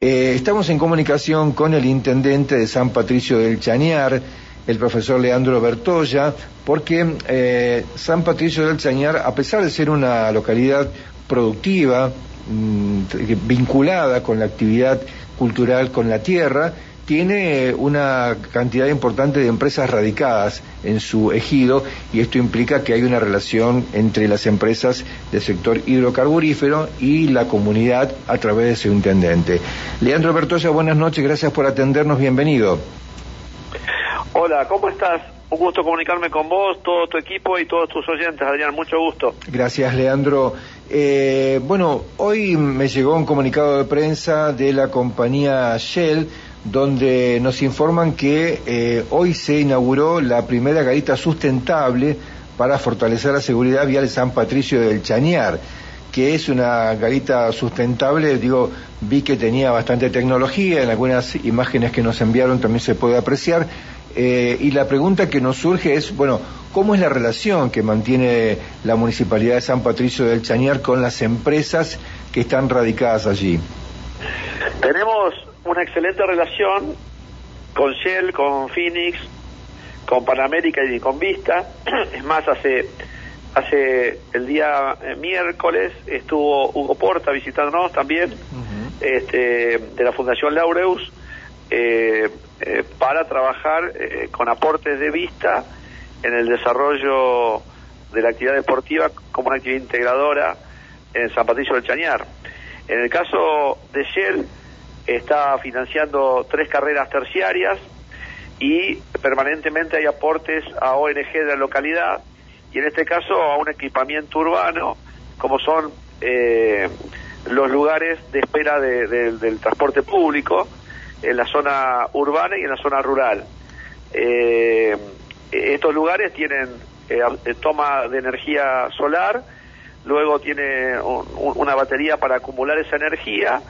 Eh, estamos en comunicación con el intendente de San Patricio del Chañar, el profesor Leandro Bertoya, porque eh, San Patricio del Chañar, a pesar de ser una localidad productiva, mm, vinculada con la actividad cultural con la tierra, tiene una cantidad importante de empresas radicadas en su ejido y esto implica que hay una relación entre las empresas del sector hidrocarburífero y la comunidad a través de su intendente. Leandro Bertoya, buenas noches, gracias por atendernos, bienvenido. Hola, ¿cómo estás? Un gusto comunicarme con vos, todo tu equipo y todos tus oyentes, Adrián, mucho gusto. Gracias, Leandro. Eh, bueno, hoy me llegó un comunicado de prensa de la compañía Shell donde nos informan que eh, hoy se inauguró la primera garita sustentable para fortalecer la seguridad vial de San Patricio del Chañar, que es una garita sustentable, digo, vi que tenía bastante tecnología, en algunas imágenes que nos enviaron también se puede apreciar, eh, y la pregunta que nos surge es, bueno, ¿cómo es la relación que mantiene la Municipalidad de San Patricio del Chañar con las empresas que están radicadas allí? Tenemos una excelente relación con Shell, con Phoenix, con Panamérica y con Vista. Es más, hace hace el día eh, miércoles estuvo Hugo Porta visitándonos también, este, de la Fundación Laureus, eh, eh, para trabajar con aportes de Vista en el desarrollo de la actividad deportiva como una actividad integradora en San Patricio del Chañar. En el caso de Shell, está financiando tres carreras terciarias y permanentemente hay aportes a ONG de la localidad y en este caso a un equipamiento urbano como son eh, los lugares de espera del transporte público en la zona urbana y en la zona rural. Eh, estos lugares tienen eh, toma de energía solar, luego tiene una batería para acumular esa energía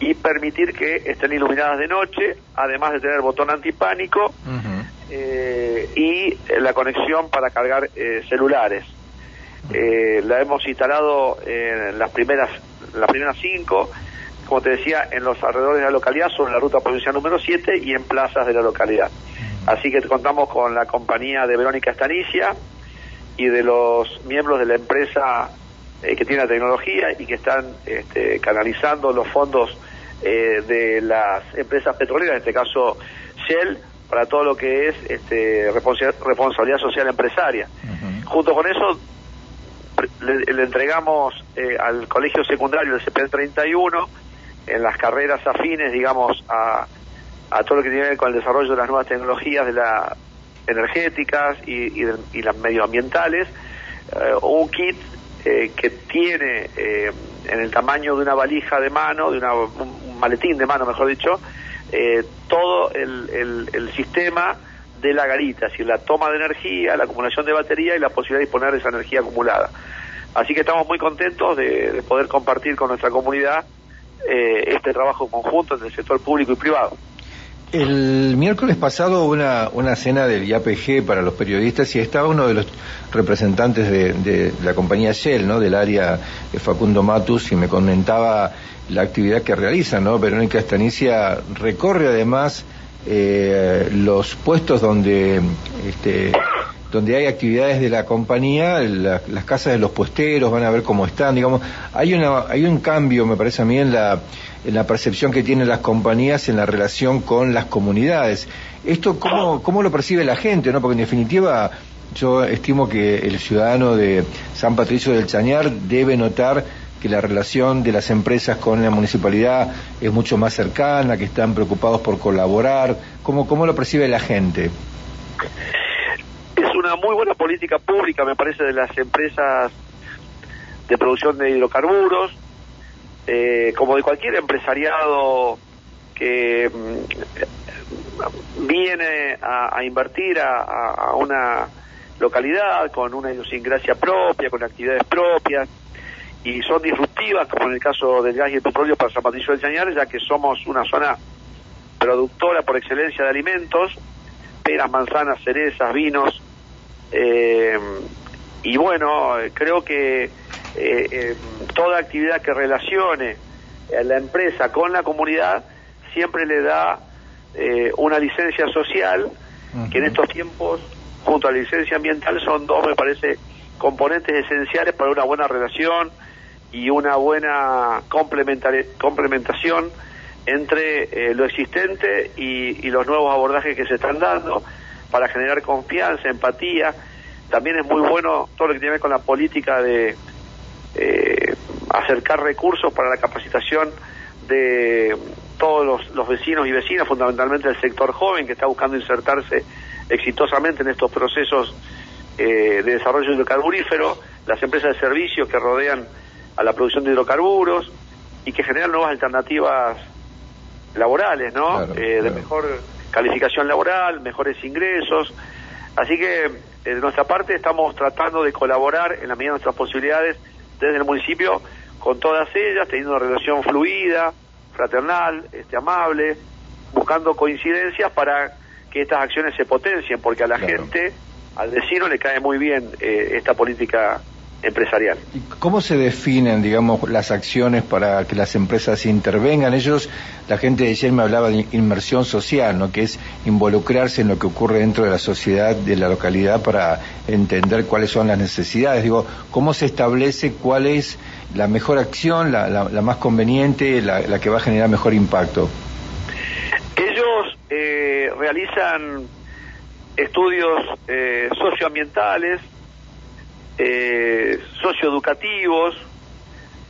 y permitir que estén iluminadas de noche, además de tener botón antipánico eh, y eh, la conexión para cargar eh, celulares. la hemos instalado en las primeras, las primeras cinco, como te decía, en los alrededores de la localidad, sobre la ruta provincial número 7 y en plazas de la localidad. Así que contamos con la compañía de Verónica Estanicia y de los miembros de la empresa que tiene la tecnología y que están este, canalizando los fondos eh, de las empresas petroleras, en este caso Shell, para todo lo que es este, responsabilidad social empresaria. Junto con eso, le, entregamos eh, al colegio secundario del CP 31 en las carreras afines, digamos, a, a todo lo que tiene que ver con el desarrollo de las nuevas tecnologías de las energéticas y, y, las medioambientales, eh, un kit que tiene en el tamaño de una valija de mano, de una, maletín de mano, mejor dicho, eh, todo el, sistema de la garita, es decir, la toma de energía, la acumulación de batería y la posibilidad de disponer de esa energía acumulada. Así que estamos muy contentos de, poder compartir con nuestra comunidad eh, este trabajo conjunto entre el sector público y privado. El miércoles pasado una, una cena del IAPG para los periodistas y estaba uno de los representantes de, de la compañía Shell, ¿no? del área de Facundo Matus, y me comentaba la actividad que realiza, ¿no? Verónica Estanicia recorre además eh, los puestos donde este, donde hay actividades de la compañía, las casas de los puesteros, van a ver cómo están, digamos, hay una hay un cambio, me parece a mí en la en la percepción que tienen las compañías en la relación con las comunidades. Esto cómo cómo lo percibe la gente, ¿no? Porque en definitiva yo estimo que el ciudadano de San Patricio del Chañar debe notar que la relación de las empresas con la municipalidad es mucho más cercana, que están preocupados por colaborar. ¿Cómo, cómo lo percibe la gente? Es una muy buena política pública, me parece, de las empresas de producción de hidrocarburos, eh, como de cualquier empresariado que mm, viene a, invertir a, a, una localidad con una idiosincrasia propia, con actividades propias y son disruptivas, como en el caso del gas y el petróleo para San Patricio del Chañar, ya que somos una zona productora por excelencia de alimentos, peras, manzanas, cerezas, vinos, eh, y bueno, creo que eh, eh, toda actividad que relacione eh, la empresa con la comunidad siempre le da eh, una licencia social, que en estos tiempos, junto a la licencia ambiental, son dos, me parece, componentes esenciales para una buena relación y una buena complementación entre lo existente y, y los nuevos abordajes que se están dando para generar confianza, empatía. También es muy bueno todo lo que tiene que ver con la política de eh, acercar recursos para la capacitación de todos los, vecinos y vecinas, fundamentalmente el sector joven que está buscando insertarse exitosamente en estos procesos eh, de desarrollo hidrocarburífero, las empresas de servicios que rodean a la producción de hidrocarburos y que generan nuevas alternativas laborales, ¿no? Eh, de mejor calificación laboral, mejores ingresos. Así que eh, de nuestra parte estamos tratando de colaborar en la medida de nuestras posibilidades desde el municipio con todas ellas, teniendo una relación fluida, fraternal, este, amable, buscando coincidencias para que estas acciones se potencien, porque a la gente, al vecino le cae muy bien eh, esta política empresarial. ¿Y cómo se definen, digamos, las acciones para que las empresas intervengan? Ellos, la gente de ayer me hablaba de inmersión social, ¿no? Que es involucrarse en lo que ocurre dentro de la sociedad de la localidad para entender cuáles son las necesidades. Digo, ¿cómo se establece cuál es la mejor acción, la, la, más conveniente, la, que va a generar mejor impacto? Ellos eh, realizan estudios eh, socioambientales, eh, socioeducativos,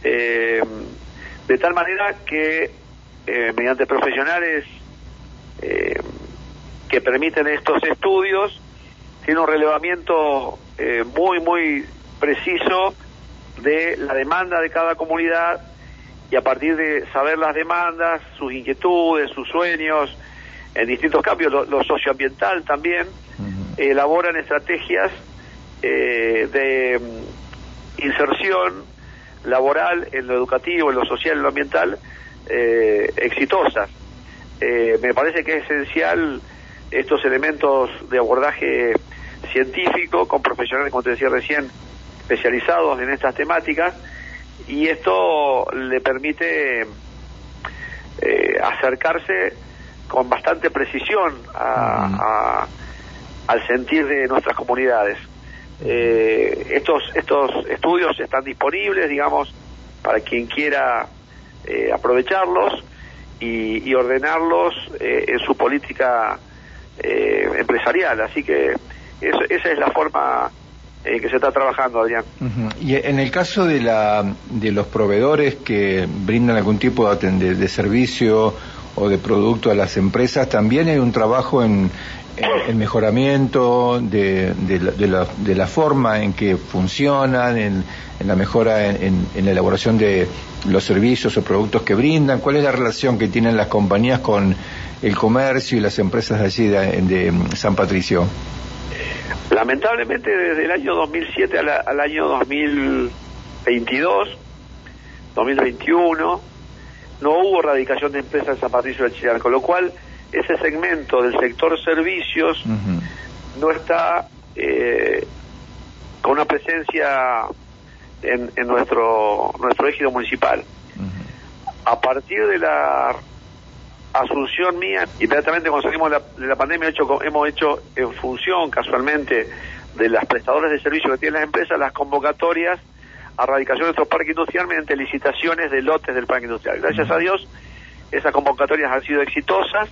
eh, de tal manera que eh, mediante profesionales eh, que permiten estos estudios, tiene un relevamiento muy, muy preciso de la demanda de cada comunidad y a partir de saber las demandas, sus inquietudes, sus sueños, en distintos cambios, lo, socioambiental también, elaboran estrategias eh, de mm, inserción laboral en lo educativo, en lo social, en lo ambiental, eh, exitosas. Eh, me parece que es esencial estos elementos de abordaje científico con profesionales, como te decía recién, especializados en estas temáticas y esto le permite eh, acercarse con bastante precisión a, al sentir de nuestras comunidades. Eh, estos, estos estudios están disponibles, digamos, para quien quiera eh, aprovecharlos y, ordenarlos eh, en su política eh, empresarial. Así que esa es la forma en que se está trabajando, Adrián. Y en el caso de, la, de los proveedores que brindan algún tipo de, de servicio o de producto a las empresas, también hay un trabajo en, el mejoramiento de, de, la, forma en que funcionan, en, la mejora en, la elaboración de los servicios o productos que brindan? ¿Cuál es la relación que tienen las compañías con el comercio y las empresas de allí de, San Patricio? Lamentablemente desde el año 2007 al, año 2022, 2021, no hubo radicación de empresas en San Patricio del Chile, con lo cual ese segmento del sector servicios no está eh, con una presencia en, en nuestro nuestro ejido municipal. A partir de la asunción mía, inmediatamente cuando salimos de la, pandemia hecho, hemos hecho en función casualmente de las prestadores de servicios que tienen las empresas las convocatorias a radicación de nuestro parque industrial mediante licitaciones de lotes del parque industrial. Gracias a Dios, esas convocatorias han sido exitosas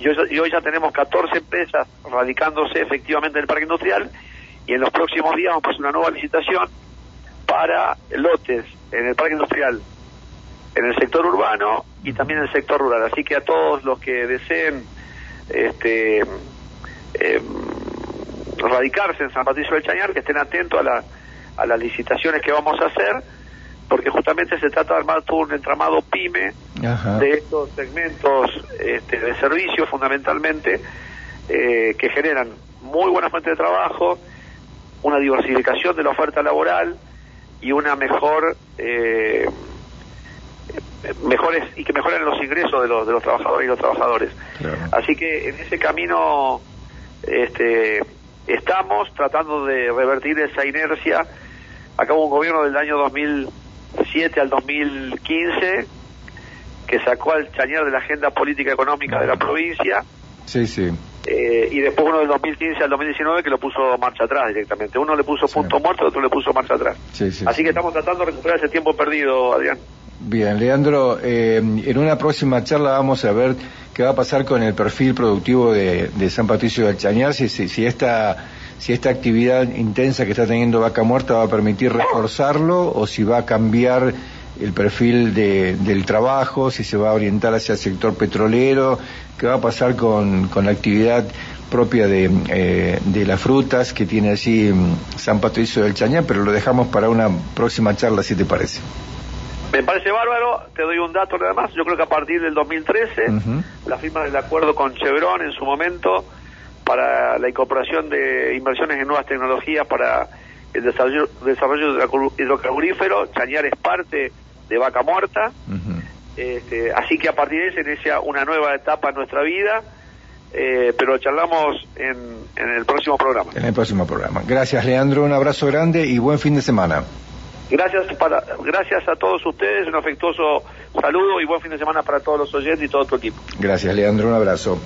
y hoy, ya tenemos 14 empresas radicándose efectivamente en el parque industrial y en los próximos días vamos a hacer una nueva licitación para lotes en el parque industrial, en el sector urbano y también en el sector rural. Así que a todos los que deseen este, em, radicarse en San Patricio del Chañar, que estén atentos a, a las licitaciones que vamos a hacer porque justamente se trata de armar todo un entramado pyme de estos segmentos este, de servicios fundamentalmente eh, que generan muy buena fuente de trabajo, una diversificación de la oferta laboral y una mejor eh, mejores y que mejoren los ingresos de los de los trabajadores y los trabajadores. Así que en ese camino este estamos tratando de revertir esa inercia. Acá hubo un gobierno del año 2000 7 al 2015 que sacó al Chañar de la agenda política económica de la provincia. Sí, sí. Eh, y después uno del 2015 al 2019 que lo puso marcha atrás directamente. Uno le puso punto muerto, otro le puso marcha atrás. Así que estamos tratando de recuperar ese tiempo perdido, Adrián. Bien, Leandro, eh, en una próxima charla vamos a ver qué va a pasar con el perfil productivo de, San Patricio del Chañar, si, si, esta, si esta actividad intensa que está teniendo Vaca Muerta va a permitir reforzarlo o si va a cambiar el perfil de, del trabajo, si se va a orientar hacia el sector petrolero, qué va a pasar con, con la actividad propia de, eh, de las frutas que tiene allí mm, San Patricio del Chañar, pero lo dejamos para una próxima charla, si te parece. Me parece bárbaro, te doy un dato nada más, yo creo que a partir del 2013, la firma del acuerdo con Chevron en su momento para la incorporación de inversiones en nuevas tecnologías para el desarrollo, desarrollo hidrocarburífero, Chañar es parte de Vaca Muerta, este, así que a partir de ese inicia una nueva etapa en nuestra vida, eh, pero charlamos en, en el próximo programa. En el próximo programa. Gracias Leandro, un abrazo grande y buen fin de semana. Gracias, para, gracias a todos ustedes, un afectuoso saludo y buen fin de semana para todos los oyentes y todo tu equipo. Gracias Leandro, un abrazo.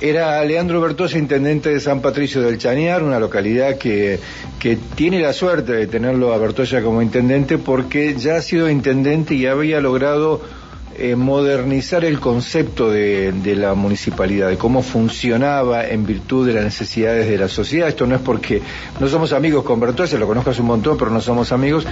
Era Leandro Bertosa, intendente de San Patricio del Chañar, una localidad que, que tiene la suerte de tenerlo a Bertosa como intendente porque ya ha sido intendente y había logrado eh, modernizar el concepto de, la municipalidad, de cómo funcionaba en virtud de las necesidades de la sociedad. Esto no es porque no somos amigos con Bertosa, lo conozco hace un montón, pero no somos amigos,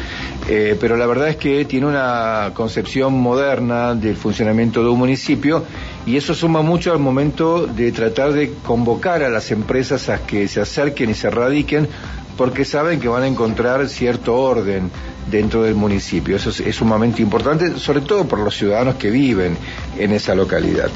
eh, pero la verdad es que tiene una concepción moderna del funcionamiento de un municipio y eso suma mucho al momento de tratar de convocar a las empresas a que se acerquen y se radiquen porque saben que van a encontrar cierto orden dentro del municipio. Eso es, sumamente importante, sobre todo por los ciudadanos que viven en esa localidad.